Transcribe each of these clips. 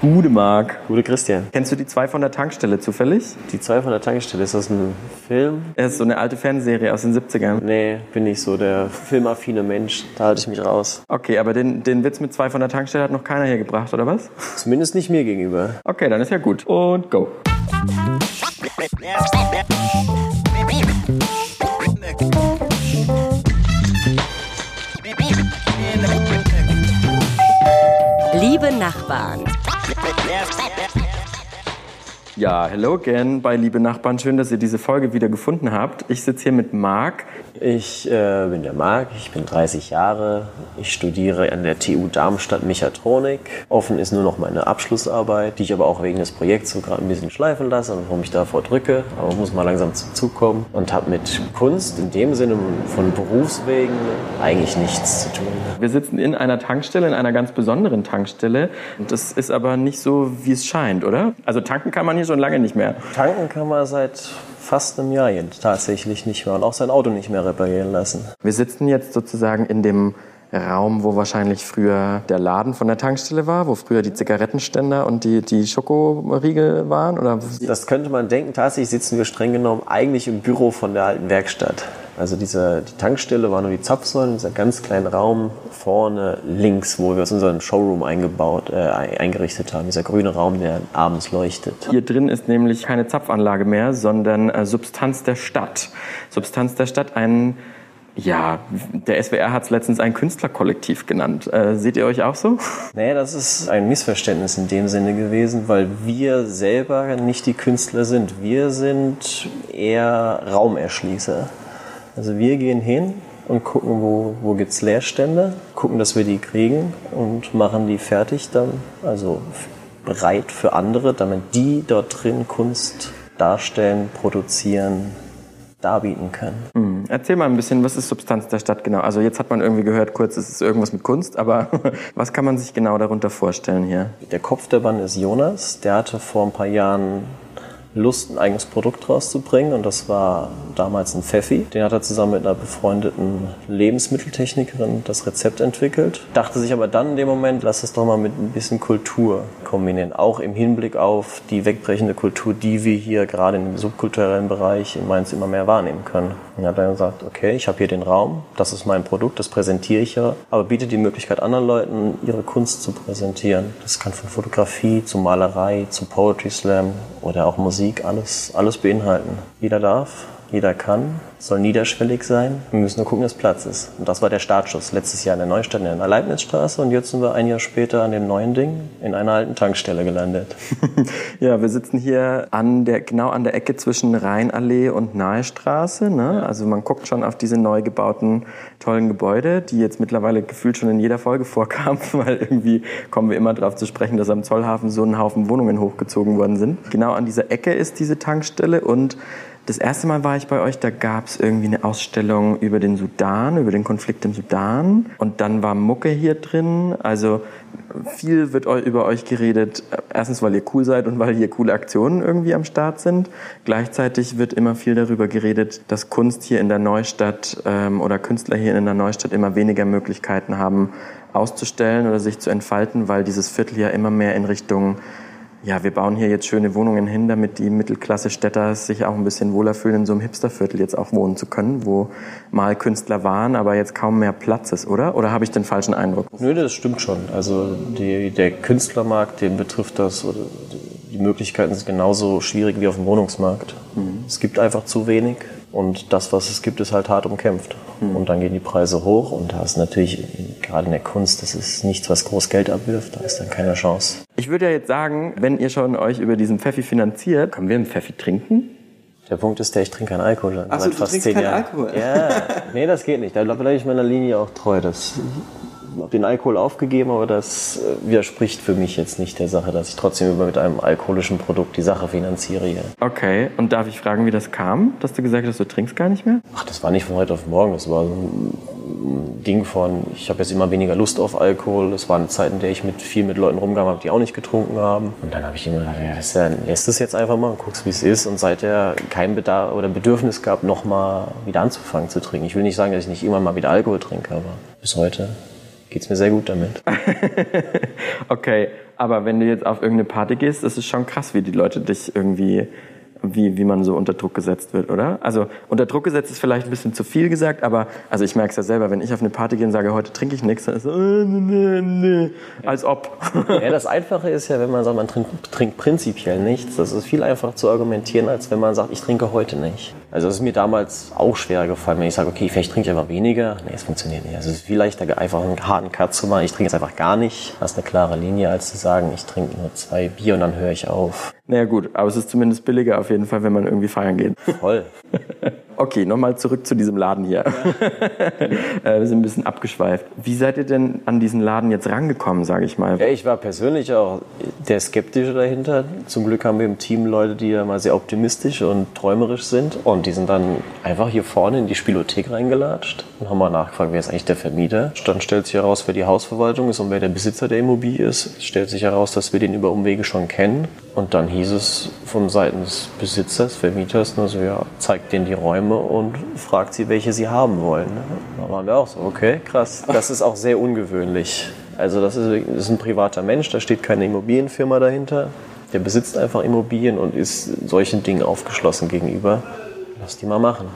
Gute Marc. Gute Christian. Kennst du die zwei von der Tankstelle zufällig? Die zwei von der Tankstelle, ist das ein Film? Es ist so eine alte Fernsehserie aus den 70ern. Nee, bin nicht so der filmaffine Mensch. Da halte ich mich raus. Okay, aber den, den Witz mit zwei von der Tankstelle hat noch keiner hier gebracht, oder was? Zumindest nicht mir gegenüber. Okay, dann ist ja gut. Und go. Liebe Nachbarn, Yes. Ja, hello again bei Liebe Nachbarn. Schön, dass ihr diese Folge wieder gefunden habt. Ich sitze hier mit Marc. Ich äh, bin der Marc, ich bin 30 Jahre. Ich studiere an der TU Darmstadt Mechatronik. Offen ist nur noch meine Abschlussarbeit, die ich aber auch wegen des Projekts so gerade ein bisschen schleifen lasse und warum ich davor drücke. Aber muss mal langsam zum Zug kommen. Und habe mit Kunst in dem Sinne von Berufswegen eigentlich nichts zu tun. Wir sitzen in einer Tankstelle, in einer ganz besonderen Tankstelle. Und das ist aber nicht so, wie es scheint, oder? Also tanken kann man hier schon lange nicht mehr. Tanken kann man seit fast einem Jahr jetzt tatsächlich nicht mehr und auch sein Auto nicht mehr reparieren lassen. Wir sitzen jetzt sozusagen in dem Raum, wo wahrscheinlich früher der Laden von der Tankstelle war, wo früher die Zigarettenständer und die, die Schokoriegel waren? Oder? Das könnte man denken. Tatsächlich sitzen wir streng genommen eigentlich im Büro von der alten Werkstatt. Also diese, die Tankstelle war nur die Zapfsäule, dieser ganz kleine Raum vorne links, wo wir uns unseren Showroom eingebaut, äh, eingerichtet haben. Dieser grüne Raum, der abends leuchtet. Hier drin ist nämlich keine Zapfanlage mehr, sondern äh, Substanz der Stadt. Substanz der Stadt, ein ja, der SWR hat es letztens ein Künstlerkollektiv genannt. Äh, seht ihr euch auch so? Nee, das ist ein Missverständnis in dem Sinne gewesen, weil wir selber nicht die Künstler sind. Wir sind eher Raumerschließer. Also wir gehen hin und gucken, wo, wo gibt es Leerstände, gucken, dass wir die kriegen und machen die fertig dann, also bereit für andere, damit die dort drin Kunst darstellen, produzieren, darbieten können. Mhm. Erzähl mal ein bisschen, was ist Substanz der Stadt genau? Also jetzt hat man irgendwie gehört, kurz, es ist irgendwas mit Kunst, aber was kann man sich genau darunter vorstellen hier? Der Kopf der Band ist Jonas, der hatte vor ein paar Jahren Lust, ein eigenes Produkt rauszubringen und das war damals ein Pfeffi. Den hat er zusammen mit einer befreundeten Lebensmitteltechnikerin das Rezept entwickelt. Dachte sich aber dann in dem Moment, lass es doch mal mit ein bisschen Kultur kombinieren. Auch im Hinblick auf die wegbrechende Kultur, die wir hier gerade im subkulturellen Bereich in Mainz immer mehr wahrnehmen können. Und hat dann gesagt, okay, ich habe hier den Raum, das ist mein Produkt, das präsentiere ich ja, aber bietet die Möglichkeit anderen Leuten, ihre Kunst zu präsentieren. Das kann von Fotografie zu Malerei zu Poetry Slam oder auch Musik alles, alles beinhalten. Jeder darf, jeder kann, soll niederschwellig sein. Wir müssen nur gucken, dass Platz ist. Und das war der Startschuss. Letztes Jahr in der Neustadt, in der Leibnizstraße. Und jetzt sind wir ein Jahr später an dem neuen Ding in einer alten Tankstelle gelandet. ja, wir sitzen hier an der, genau an der Ecke zwischen Rheinallee und Nahestraße. Ne? Also man guckt schon auf diese neu gebauten tollen Gebäude, die jetzt mittlerweile gefühlt schon in jeder Folge vorkamen, weil irgendwie kommen wir immer darauf zu sprechen, dass am Zollhafen so ein Haufen Wohnungen hochgezogen worden sind. Genau an dieser Ecke ist diese Tankstelle und das erste Mal war ich bei euch, da gab es irgendwie eine Ausstellung über den Sudan, über den Konflikt im Sudan. Und dann war Mucke hier drin. Also viel wird über euch geredet. Erstens, weil ihr cool seid und weil hier coole Aktionen irgendwie am Start sind. Gleichzeitig wird immer viel darüber geredet, dass Kunst hier in der Neustadt ähm, oder Künstler hier in der Neustadt immer weniger Möglichkeiten haben, auszustellen oder sich zu entfalten, weil dieses Viertel ja immer mehr in Richtung ja, wir bauen hier jetzt schöne Wohnungen hin, damit die Mittelklasse-Städter sich auch ein bisschen wohler fühlen, in so einem Hipsterviertel jetzt auch wohnen zu können, wo mal Künstler waren, aber jetzt kaum mehr Platz ist, oder? Oder habe ich den falschen Eindruck? Nö, das stimmt schon. Also die, der Künstlermarkt, den betrifft das, oder die Möglichkeiten sind genauso schwierig wie auf dem Wohnungsmarkt. Mhm. Es gibt einfach zu wenig. Und das, was es gibt, ist halt hart umkämpft. Mhm. Und dann gehen die Preise hoch und da ist natürlich, gerade in der Kunst, das ist nichts, was groß Geld abwirft, da ist dann keine Chance. Ich würde ja jetzt sagen, wenn ihr schon euch über diesen Pfeffi finanziert, können wir einen Pfeffi trinken? Der Punkt ist der, ich trinke keinen Alkohol. Ach so, du fast trinkst keinen. Alkohol? Ja, nee, das geht nicht. Da bleibe ich meiner Linie auch treu. Das habe den Alkohol aufgegeben, aber das äh, widerspricht für mich jetzt nicht der Sache, dass ich trotzdem über mit einem alkoholischen Produkt die Sache finanziere. Okay, und darf ich fragen, wie das kam, dass du gesagt hast, du trinkst gar nicht mehr? Ach, das war nicht von heute auf morgen. Das war so ein Ding von, ich habe jetzt immer weniger Lust auf Alkohol. Es war eine Zeit, in der ich mit viel mit Leuten rumgegangen habe, die auch nicht getrunken haben. Und dann habe ich immer gedacht, ja, lässt es jetzt einfach mal und guckst, wie es ist. Und seither kein Bedarf oder Bedürfnis gab, nochmal wieder anzufangen zu trinken. Ich will nicht sagen, dass ich nicht immer mal wieder Alkohol trinke, aber bis heute geht es mir sehr gut damit. okay, Aber wenn du jetzt auf irgendeine Party gehst, ist schon krass, wie die Leute dich irgendwie wie, wie man so unter Druck gesetzt wird, oder? Also unter Druck gesetzt ist vielleicht ein bisschen zu viel gesagt, aber also ich merke es ja selber, wenn ich auf eine Party gehe und sage, heute trinke ich nichts, dann ist so, äh, nee, nee, als ob. Ja, das Einfache ist ja, wenn man sagt, man trinkt, trinkt prinzipiell nichts, das ist viel einfacher zu argumentieren, als wenn man sagt, ich trinke heute nicht. Also das ist mir damals auch schwer gefallen, wenn ich sage, okay, vielleicht trinke ich einfach weniger. Nee, es funktioniert nicht. Also es ist viel leichter, einfach einen harten Cut zu machen. Ich trinke jetzt einfach gar nicht. Das ist eine klare Linie, als zu sagen, ich trinke nur zwei Bier und dann höre ich auf. Naja gut, aber es ist zumindest billiger auf jeden Fall, wenn man irgendwie feiern geht. Voll. Okay, nochmal zurück zu diesem Laden hier. Äh, Wir sind ein bisschen abgeschweift. Wie seid ihr denn an diesen Laden jetzt rangekommen, sage ich mal? Ja, ich war persönlich auch der Skeptische dahinter. Zum Glück haben wir im Team Leute, die ja mal sehr optimistisch und träumerisch sind. Und die sind dann einfach hier vorne in die Spielothek reingelatscht und haben mal nachgefragt, wer ist eigentlich der Vermieter. Dann stellt sich heraus, wer die Hausverwaltung ist und wer der Besitzer der Immobilie ist. Es stellt sich heraus, dass wir den über Umwege schon kennen. Und dann hieß es von Seiten des Besitzers, Vermieters, nur so, ja, zeigt denen die Räume und fragt sie, welche sie haben wollen. Da waren wir auch so, okay, krass. Das ist auch sehr ungewöhnlich. Also das ist, das ist ein privater Mensch, da steht keine Immobilienfirma dahinter. Der besitzt einfach Immobilien und ist solchen Dingen aufgeschlossen gegenüber. Lass die mal machen.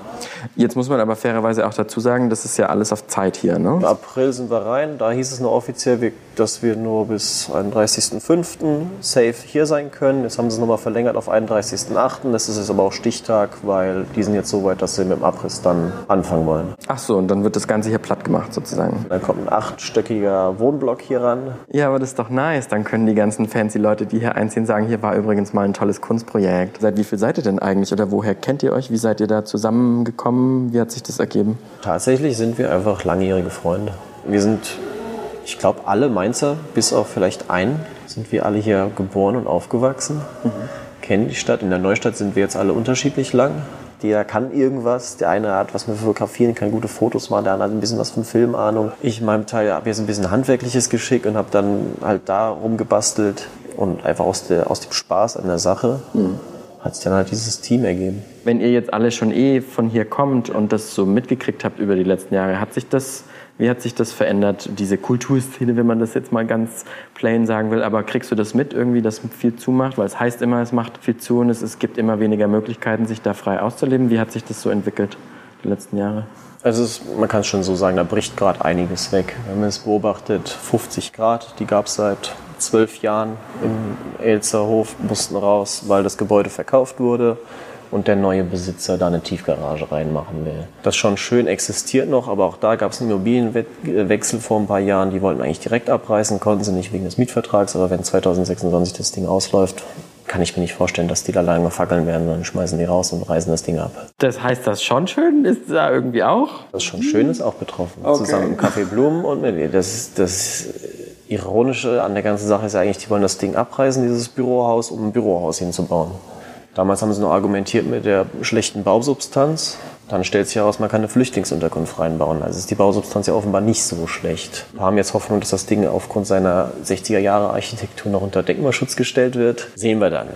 Jetzt muss man aber fairerweise auch dazu sagen, das ist ja alles auf Zeit hier, ne? Im April sind wir rein. Da hieß es nur offiziell, wir- dass wir nur bis 31.05. safe hier sein können. Jetzt haben sie es nochmal verlängert auf 31.08. Das ist jetzt aber auch Stichtag, weil die sind jetzt so weit, dass sie mit dem Abriss dann anfangen wollen. Ach so, und dann wird das Ganze hier platt gemacht sozusagen. Dann kommt ein achtstöckiger Wohnblock hier ran. Ja, aber das ist doch nice. Dann können die ganzen fancy Leute, die hier einziehen, sagen, hier war übrigens mal ein tolles Kunstprojekt. Seit wie viel seid ihr denn eigentlich oder woher kennt ihr euch? Wie seid ihr da zusammengekommen? Wie hat sich das ergeben? Tatsächlich sind wir einfach langjährige Freunde. Wir sind, ich glaube, alle Mainzer, bis auf vielleicht einen, sind wir alle hier geboren und aufgewachsen. Kennen die Stadt. In der Neustadt sind wir jetzt alle unterschiedlich lang. Der kann irgendwas, der eine hat was mit Fotografieren, kann gute Fotos machen, der andere hat ein bisschen was von Filmahnung. Ich in meinem Teil habe jetzt ein bisschen handwerkliches Geschick und habe dann halt da rumgebastelt und einfach aus, der, aus dem Spaß an der Sache hat sich dann halt dieses Team ergeben. Wenn ihr jetzt alle schon eh von hier kommt und das so mitgekriegt habt über die letzten Jahre, hat sich das, wie hat sich das verändert, diese Kulturszene, wenn man das jetzt mal ganz plain sagen will, aber kriegst du das mit irgendwie, dass viel zumacht? Weil es heißt immer, es macht viel zu und es, es gibt immer weniger Möglichkeiten, sich da frei auszuleben. Wie hat sich das so entwickelt die letzten Jahre? Also es, man kann es schon so sagen, da bricht gerade einiges weg. Wenn man es beobachtet, 50 Grad, die gab es seit zwölf Jahren im Elzerhof, mussten raus, weil das Gebäude verkauft wurde und der neue Besitzer da eine Tiefgarage reinmachen will. Das schon schön existiert noch, aber auch da gab es einen Immobilienwechsel vor ein paar Jahren. Die wollten eigentlich direkt abreißen, konnten sie nicht wegen des Mietvertrags, aber wenn 2026 das Ding ausläuft, kann ich mir nicht vorstellen, dass die da lange fackeln werden, dann schmeißen die raus und reißen das Ding ab. Das heißt, das schon schön ist da irgendwie auch? Das schon schön, ist auch betroffen. Zusammen mit Kaffee Blumen und mit mir. Das, das Ironische an der ganzen Sache ist ja eigentlich, die wollen das Ding abreißen, dieses Bürohaus, um ein Bürohaus hinzubauen. Damals haben sie noch argumentiert mit der schlechten Bausubstanz. Dann stellt sich heraus, man kann eine Flüchtlingsunterkunft reinbauen. Also ist die Bausubstanz ja offenbar nicht so schlecht. Wir haben jetzt Hoffnung, dass das Ding aufgrund seiner 60er Jahre Architektur noch unter Denkmalschutz gestellt wird. Sehen wir dann.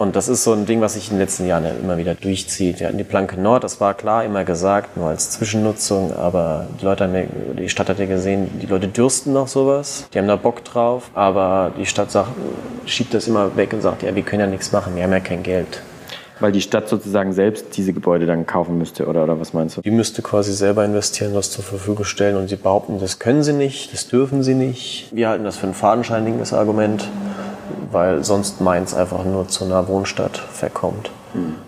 Und das ist so ein Ding, was sich in den letzten Jahren ja immer wieder durchzieht. Wir hatten die Planke Nord, das war klar immer gesagt, nur als Zwischennutzung, aber die Leute haben die Stadt hat ja gesehen, die Leute dürsten nach sowas, die haben da Bock drauf, aber die Stadt sagt, schiebt das immer weg und sagt, ja, wir können ja nichts machen, wir haben ja kein Geld. Weil die Stadt sozusagen selbst diese Gebäude dann kaufen müsste, oder, oder was meinst du? Die müsste quasi selber investieren, das zur Verfügung stellen und sie behaupten, das können sie nicht, das dürfen sie nicht. Wir halten das für ein fadenscheiniges Argument, weil sonst Mainz einfach nur zu einer Wohnstadt verkommt.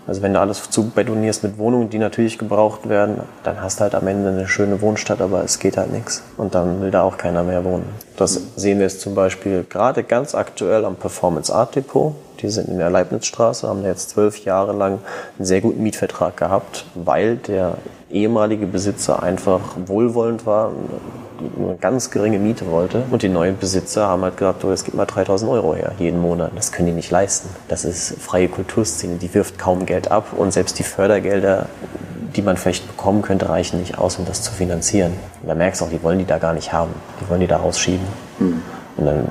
Also wenn du alles zu betonierst mit Wohnungen, die natürlich gebraucht werden, dann hast du halt am Ende eine schöne Wohnstadt, aber es geht halt nichts. Und dann will da auch keiner mehr wohnen. Das sehen wir jetzt zum Beispiel gerade ganz aktuell am Performance Art Depot. Die sind in der Leibnizstraße, haben jetzt zwölf Jahre lang einen sehr guten Mietvertrag gehabt, weil der ehemalige Besitzer einfach wohlwollend war eine ganz geringe Miete wollte. Und die neuen Besitzer haben halt gesagt, oh, jetzt gib mal 3000 Euro her jeden Monat. Das können die nicht leisten. Das ist freie Kulturszene, die wirft kaum Geld ab und selbst die Fördergelder, die man vielleicht bekommen könnte, reichen nicht aus, um das zu finanzieren. Und da merkst du auch, die wollen die da gar nicht haben. Die wollen die da rausschieben. Und dann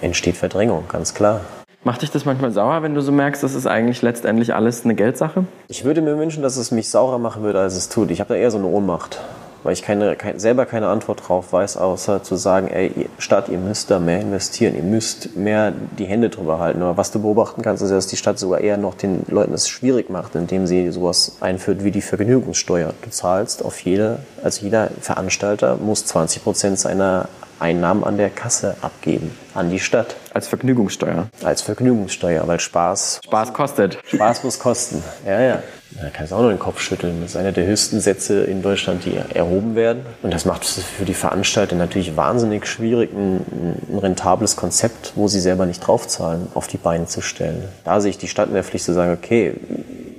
entsteht Verdrängung, ganz klar. Macht dich das manchmal sauer, wenn du so merkst, das ist eigentlich letztendlich alles eine Geldsache? Ich würde mir wünschen, dass es mich saurer machen würde, als es tut. Ich habe da eher so eine Ohnmacht. Weil ich keine, kein, selber keine Antwort drauf weiß, außer zu sagen, ey, Stadt, ihr müsst da mehr investieren, ihr müsst mehr die Hände drüber halten. Aber was du beobachten kannst, ist, dass die Stadt sogar eher noch den Leuten es schwierig macht, indem sie sowas einführt wie die Vergnügungssteuer. Du zahlst auf jede, also jeder Veranstalter muss 20 Prozent seiner Einnahmen an der Kasse abgeben, an die Stadt. Als Vergnügungssteuer. Als Vergnügungssteuer, weil Spaß. Spaß kostet. Spaß muss kosten. Ja, ja. Da kannst du auch nur den Kopf schütteln. Das ist einer der höchsten Sätze in Deutschland, die erhoben werden. Und das macht es für die Veranstalter natürlich wahnsinnig schwierig, ein, ein rentables Konzept, wo sie selber nicht draufzahlen, auf die Beine zu stellen. Da sehe ich die Stadt in der Pflicht zu sagen, okay,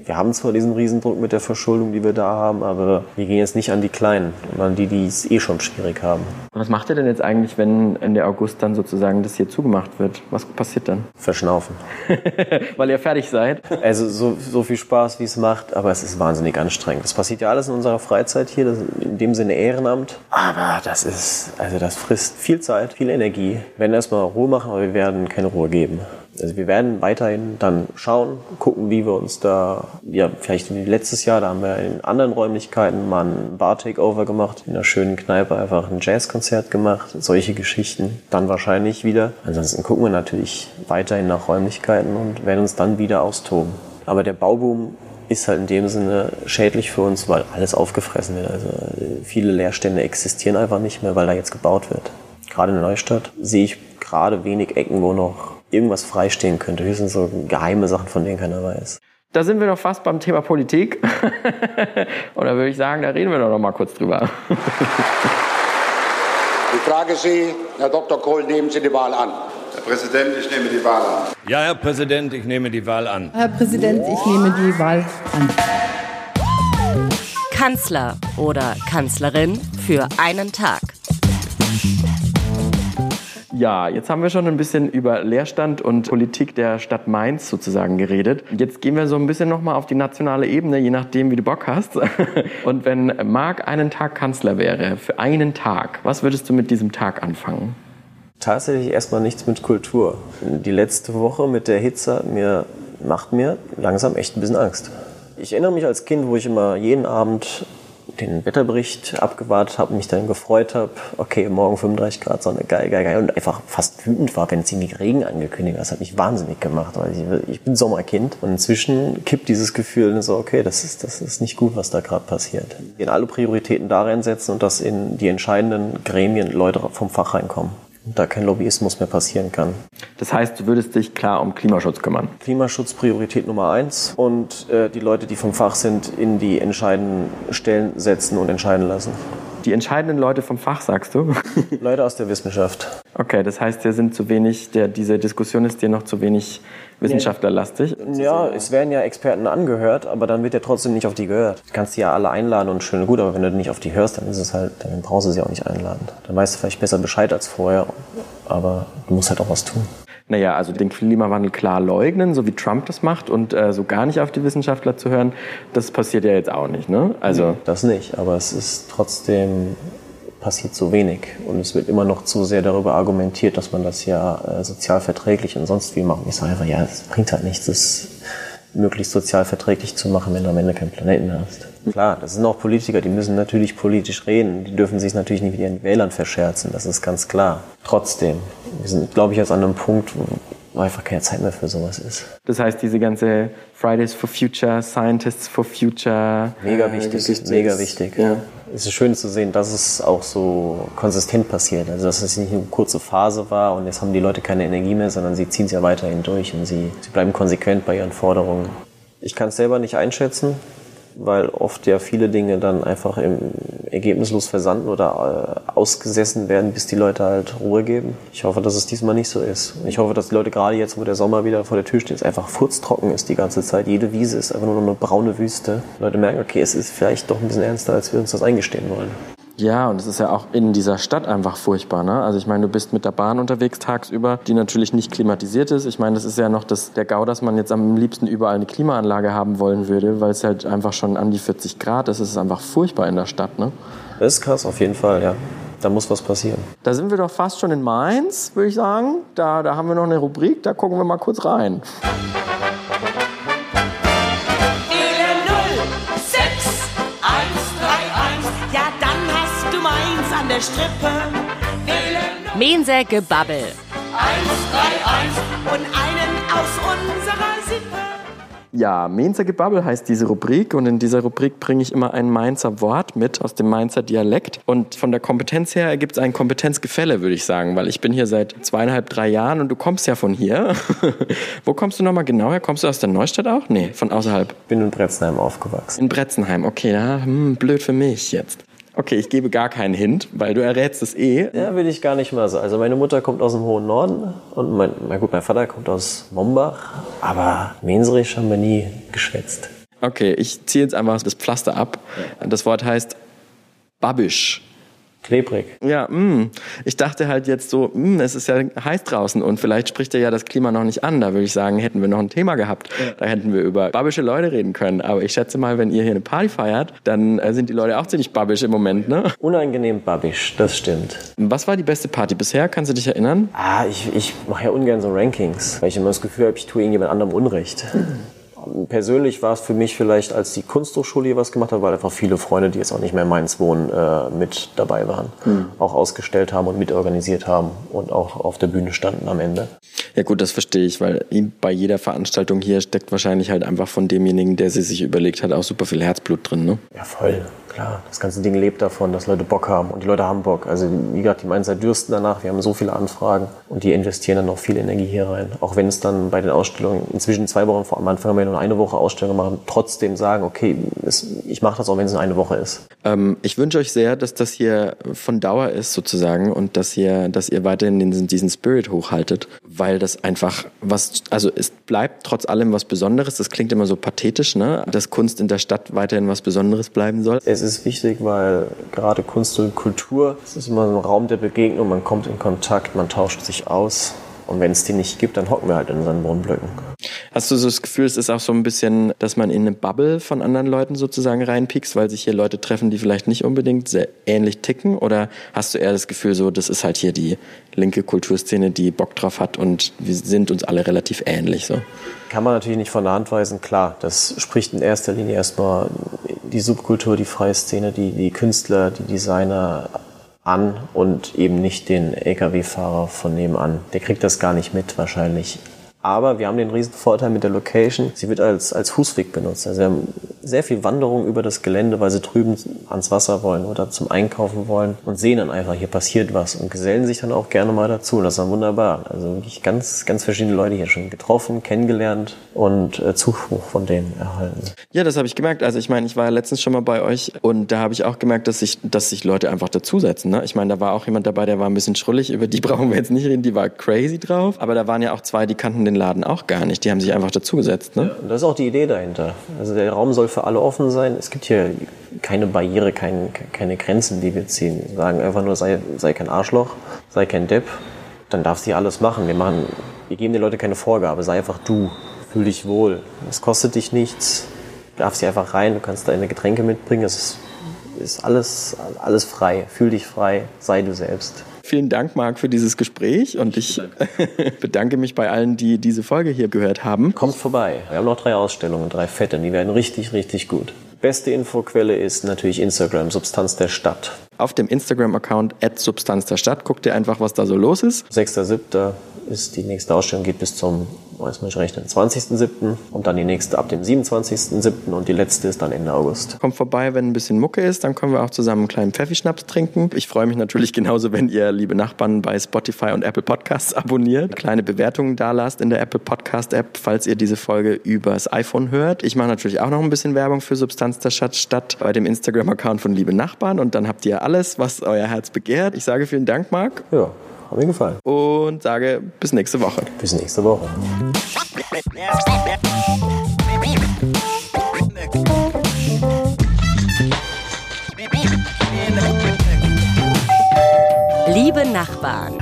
wir haben zwar diesen Riesendruck mit der Verschuldung, die wir da haben, aber wir gehen jetzt nicht an die Kleinen und an die, die es eh schon schwierig haben. Was macht ihr denn jetzt eigentlich, wenn Ende August dann sozusagen das hier zugemacht wird? Was passiert dann? Verschnaufen. Weil ihr fertig seid? Also so, so viel Spaß, wie es macht, aber es ist wahnsinnig anstrengend. Das passiert ja alles in unserer Freizeit hier, in dem Sinne Ehrenamt. Aber das ist, also das frisst viel Zeit, viel Energie. Wir werden erstmal Ruhe machen, aber wir werden keine Ruhe geben. Also wir werden weiterhin dann schauen, gucken, wie wir uns da, ja, vielleicht wie letztes Jahr, da haben wir in anderen Räumlichkeiten mal ein Bar-Takeover gemacht, in einer schönen Kneipe einfach ein Jazzkonzert gemacht, solche Geschichten. Dann wahrscheinlich wieder. Ansonsten gucken wir natürlich weiterhin nach Räumlichkeiten und werden uns dann wieder austoben. Aber der Bauboom ist halt in dem Sinne schädlich für uns, weil alles aufgefressen wird. Also viele Leerstände existieren einfach nicht mehr, weil da jetzt gebaut wird. Gerade in Neustadt sehe ich gerade wenig Ecken, wo noch irgendwas freistehen könnte. Höchstens so geheime Sachen, von denen keiner weiß. Da sind wir noch fast beim Thema Politik. Und da würde ich sagen, da reden wir doch noch mal kurz drüber. Ich frage Sie, Herr Dr. Kohl, nehmen Sie die Wahl an. Herr Präsident, ich nehme die Wahl an. Ja, Herr Präsident, ich nehme die Wahl an. Herr Präsident, ich nehme die Wahl an. Kanzler oder Kanzlerin für einen Tag. Ja, jetzt haben wir schon ein bisschen über Leerstand und Politik der Stadt Mainz sozusagen geredet. Jetzt gehen wir so ein bisschen nochmal auf die nationale Ebene, je nachdem, wie du Bock hast. Und wenn Marc einen Tag Kanzler wäre, für einen Tag, was würdest du mit diesem Tag anfangen? Tatsächlich erstmal nichts mit Kultur. Die letzte Woche mit der Hitze mir, macht mir langsam echt ein bisschen Angst. Ich erinnere mich als Kind, wo ich immer jeden Abend den Wetterbericht abgewartet habe, mich dann gefreut habe, okay, morgen 35 Grad Sonne, geil, geil, geil. Und einfach fast wütend war, wenn irgendwie Regen angekündigt hat. Das hat mich wahnsinnig gemacht, weil ich, ich bin Sommerkind. Und inzwischen kippt dieses Gefühl so, okay, das ist, das ist nicht gut, was da gerade passiert. In alle Prioritäten da reinsetzen und dass in die entscheidenden Gremien Leute vom Fach reinkommen da kein Lobbyismus mehr passieren kann. Das heißt, du würdest dich klar um Klimaschutz kümmern? Klimaschutz Priorität Nummer eins und äh, die Leute, die vom Fach sind, in die entscheidenden Stellen setzen und entscheiden lassen. Die entscheidenden Leute vom Fach, sagst du? Leute aus der Wissenschaft. Okay, das heißt, dir sind zu wenig, der, diese Diskussion ist dir noch zu wenig wissenschaftlerlastig. Ja, es werden ja Experten angehört, aber dann wird ja trotzdem nicht auf die gehört. Du kannst die ja alle einladen und schön und gut, aber wenn du nicht auf die hörst, dann ist es halt, dann brauchst du sie auch nicht einladen. Dann weißt du vielleicht besser Bescheid als vorher, aber du musst halt auch was tun. Naja, also den Klimawandel klar leugnen, so wie Trump das macht und äh, so gar nicht auf die Wissenschaftler zu hören, das passiert ja jetzt auch nicht, ne? Also das nicht, aber es ist trotzdem passiert so wenig und es wird immer noch zu sehr darüber argumentiert, dass man das ja äh, sozial verträglich und sonst wie macht. Ich sage einfach, ja, es bringt halt nichts, das möglichst sozial verträglich zu machen, wenn du am Ende keinen Planeten hast. Klar, das sind auch Politiker, die müssen natürlich politisch reden. Die dürfen sich natürlich nicht mit ihren Wählern verscherzen, das ist ganz klar. Trotzdem, wir sind, glaube ich, jetzt an einem Punkt, wo einfach keine Zeit mehr für sowas ist. Das heißt, diese ganze Fridays for Future, Scientists for Future. Mega wichtig, äh, mega wichtig. Ja. Es ist schön zu sehen, dass es auch so konsistent passiert. Also, dass es nicht eine kurze Phase war und jetzt haben die Leute keine Energie mehr, sondern sie ziehen es ja weiterhin durch und sie, sie bleiben konsequent bei ihren Forderungen. Ich kann es selber nicht einschätzen weil oft ja viele Dinge dann einfach im ergebnislos versanden oder äh, ausgesessen werden, bis die Leute halt Ruhe geben. Ich hoffe, dass es diesmal nicht so ist. Ich hoffe, dass die Leute gerade jetzt, wo der Sommer wieder vor der Tür steht, es einfach furztrocken ist die ganze Zeit. Jede Wiese ist einfach nur noch eine braune Wüste. Die Leute merken, okay, es ist vielleicht doch ein bisschen ernster, als wir uns das eingestehen wollen. Ja, und es ist ja auch in dieser Stadt einfach furchtbar. Ne? Also ich meine, du bist mit der Bahn unterwegs tagsüber, die natürlich nicht klimatisiert ist. Ich meine, das ist ja noch das, der GAU, dass man jetzt am liebsten überall eine Klimaanlage haben wollen würde, weil es halt einfach schon an die 40 Grad ist. Es ist einfach furchtbar in der Stadt. Ne? Das ist krass, auf jeden Fall, ja. Da muss was passieren. Da sind wir doch fast schon in Mainz, würde ich sagen. Da, da haben wir noch eine Rubrik, da gucken wir mal kurz rein. An der Strippe. Wählen Mense Gebabbel. 131 und einen aus unserer Sippe. Ja, Mainzer Gebabbel heißt diese Rubrik und in dieser Rubrik bringe ich immer ein Mainzer Wort mit aus dem Mainzer Dialekt und von der Kompetenz her ergibt es ein Kompetenzgefälle, würde ich sagen, weil ich bin hier seit zweieinhalb, drei Jahren und du kommst ja von hier. Wo kommst du nochmal genau her? Kommst du aus der Neustadt auch? Nee, von außerhalb. Bin in Bretzenheim aufgewachsen. In Bretzenheim, okay, ja, hm, blöd für mich jetzt. Okay, ich gebe gar keinen Hint, weil du errätst es eh. Ja, will ich gar nicht mal so. Also meine Mutter kommt aus dem hohen Norden und mein, na gut, mein Vater kommt aus Mombach, aber Mensrich haben wir nie geschwätzt. Okay, ich ziehe jetzt einfach das Pflaster ab. Das Wort heißt Babisch. Klebrig. Ja, mh. ich dachte halt jetzt so, mh, es ist ja heiß draußen und vielleicht spricht er ja das Klima noch nicht an. Da würde ich sagen, hätten wir noch ein Thema gehabt. Da hätten wir über babische Leute reden können. Aber ich schätze mal, wenn ihr hier eine Party feiert, dann äh, sind die Leute auch ziemlich babisch im Moment, ne? Unangenehm babisch, das stimmt. Was war die beste Party bisher? Kannst du dich erinnern? Ah, ich, ich mache ja ungern so Rankings, weil ich immer das Gefühl habe, ich tue irgendjemand anderem Unrecht. Persönlich war es für mich vielleicht, als die Kunsthochschule hier was gemacht hat, weil einfach viele Freunde, die jetzt auch nicht mehr in Mainz wohnen, äh, mit dabei waren. Auch ausgestellt haben und mitorganisiert haben und auch auf der Bühne standen am Ende. Ja gut, das verstehe ich, weil bei jeder Veranstaltung hier steckt wahrscheinlich halt einfach von demjenigen, der sie sich überlegt hat, auch super viel Herzblut drin, ne? Ja, voll. Klar, das ganze Ding lebt davon, dass Leute Bock haben und die Leute haben Bock. Also wie gesagt, die Mainzer dürsten danach, wir haben so viele Anfragen und die investieren dann noch viel Energie hier rein. Auch wenn es dann bei den Ausstellungen inzwischen zwei Wochen, vor am Anfang haben wir nur eine Woche Ausstellung gemacht, trotzdem sagen, okay, es, ich mache das auch, wenn es nur eine Woche ist. Ähm, ich wünsche euch sehr, dass das hier von Dauer ist sozusagen und dass ihr, dass ihr weiterhin diesen, diesen Spirit hochhaltet, weil das einfach was, also es bleibt trotz allem was Besonderes. Das klingt immer so pathetisch, ne? Dass Kunst in der Stadt weiterhin was Besonderes bleiben soll. Es ist wichtig, weil gerade Kunst und Kultur, es ist immer ein Raum der Begegnung, man kommt in Kontakt, man tauscht sich aus. Und wenn es die nicht gibt, dann hocken wir halt in unseren Wohnblöcken. Hast du so das Gefühl, es ist auch so ein bisschen, dass man in eine Bubble von anderen Leuten sozusagen reinpiekst, weil sich hier Leute treffen, die vielleicht nicht unbedingt sehr ähnlich ticken? Oder hast du eher das Gefühl, so, das ist halt hier die linke Kulturszene, die Bock drauf hat und wir sind uns alle relativ ähnlich so? Kann man natürlich nicht von der Hand weisen, klar. Das spricht in erster Linie erstmal die Subkultur, die freie Szene, die, die Künstler, die Designer an und eben nicht den Lkw-Fahrer von nebenan. Der kriegt das gar nicht mit wahrscheinlich. Aber wir haben den riesen Vorteil mit der Location. Sie wird als, als Fußweg benutzt. Also wir haben sehr viel Wanderung über das Gelände, weil sie drüben ans Wasser wollen oder zum Einkaufen wollen und sehen dann einfach, hier passiert was und gesellen sich dann auch gerne mal dazu. Und das ist dann wunderbar. Also wirklich ganz, ganz verschiedene Leute hier schon getroffen, kennengelernt und äh, Zuspruch von denen erhalten. Ja, das habe ich gemerkt. Also ich meine, ich war ja letztens schon mal bei euch und da habe ich auch gemerkt, dass sich, dass sich Leute einfach dazusetzen. Ne? Ich meine, da war auch jemand dabei, der war ein bisschen schrullig. Über die brauchen wir jetzt nicht reden. Die war crazy drauf. Aber da waren ja auch zwei, die kannten den Laden auch gar nicht. Die haben sich einfach dazugesetzt. Ne? Und das ist auch die Idee dahinter. Also der Raum soll für alle offen sein. Es gibt hier keine Barriere, kein, keine Grenzen, die wir ziehen. Wir sagen einfach nur, sei, sei kein Arschloch, sei kein Depp. Dann darfst du hier alles machen. Wir machen, wir geben den Leuten keine Vorgabe. Sei einfach du. Fühl dich wohl. Es kostet dich nichts. Du darfst hier einfach rein. Du kannst deine Getränke mitbringen. Es ist, ist alles, alles frei. Fühl dich frei. Sei du selbst. Vielen Dank, Marc, für dieses Gespräch und ich bedanke mich bei allen, die diese Folge hier gehört haben. Kommt vorbei. Wir haben noch drei Ausstellungen, drei fette. Die werden richtig, richtig gut. Beste Infoquelle ist natürlich Instagram, Substanz der Stadt. Auf dem Instagram-Account Substanz der Stadt guckt ihr einfach, was da so los ist. 6.7. ist die nächste Ausstellung, geht bis zum, weiß man nicht rechnen, 20.7. und dann die nächste ab dem 27.7. und die letzte ist dann Ende August. Kommt vorbei, wenn ein bisschen Mucke ist, dann können wir auch zusammen einen kleinen Pfeffi-Schnaps trinken. Ich freue mich natürlich genauso, wenn ihr, liebe Nachbarn, bei Spotify und Apple Podcasts abonniert, kleine Bewertungen da lasst in der Apple Podcast-App, falls ihr diese Folge übers iPhone hört. Ich mache natürlich auch noch ein bisschen Werbung für Substanz der Stadt statt bei dem Instagram-Account von Liebe Nachbarn und dann habt ihr alles, was euer Herz begehrt. Ich sage vielen Dank, Marc. Ja, hat mir gefallen. Und sage bis nächste Woche. Bis nächste Woche. Liebe Nachbarn.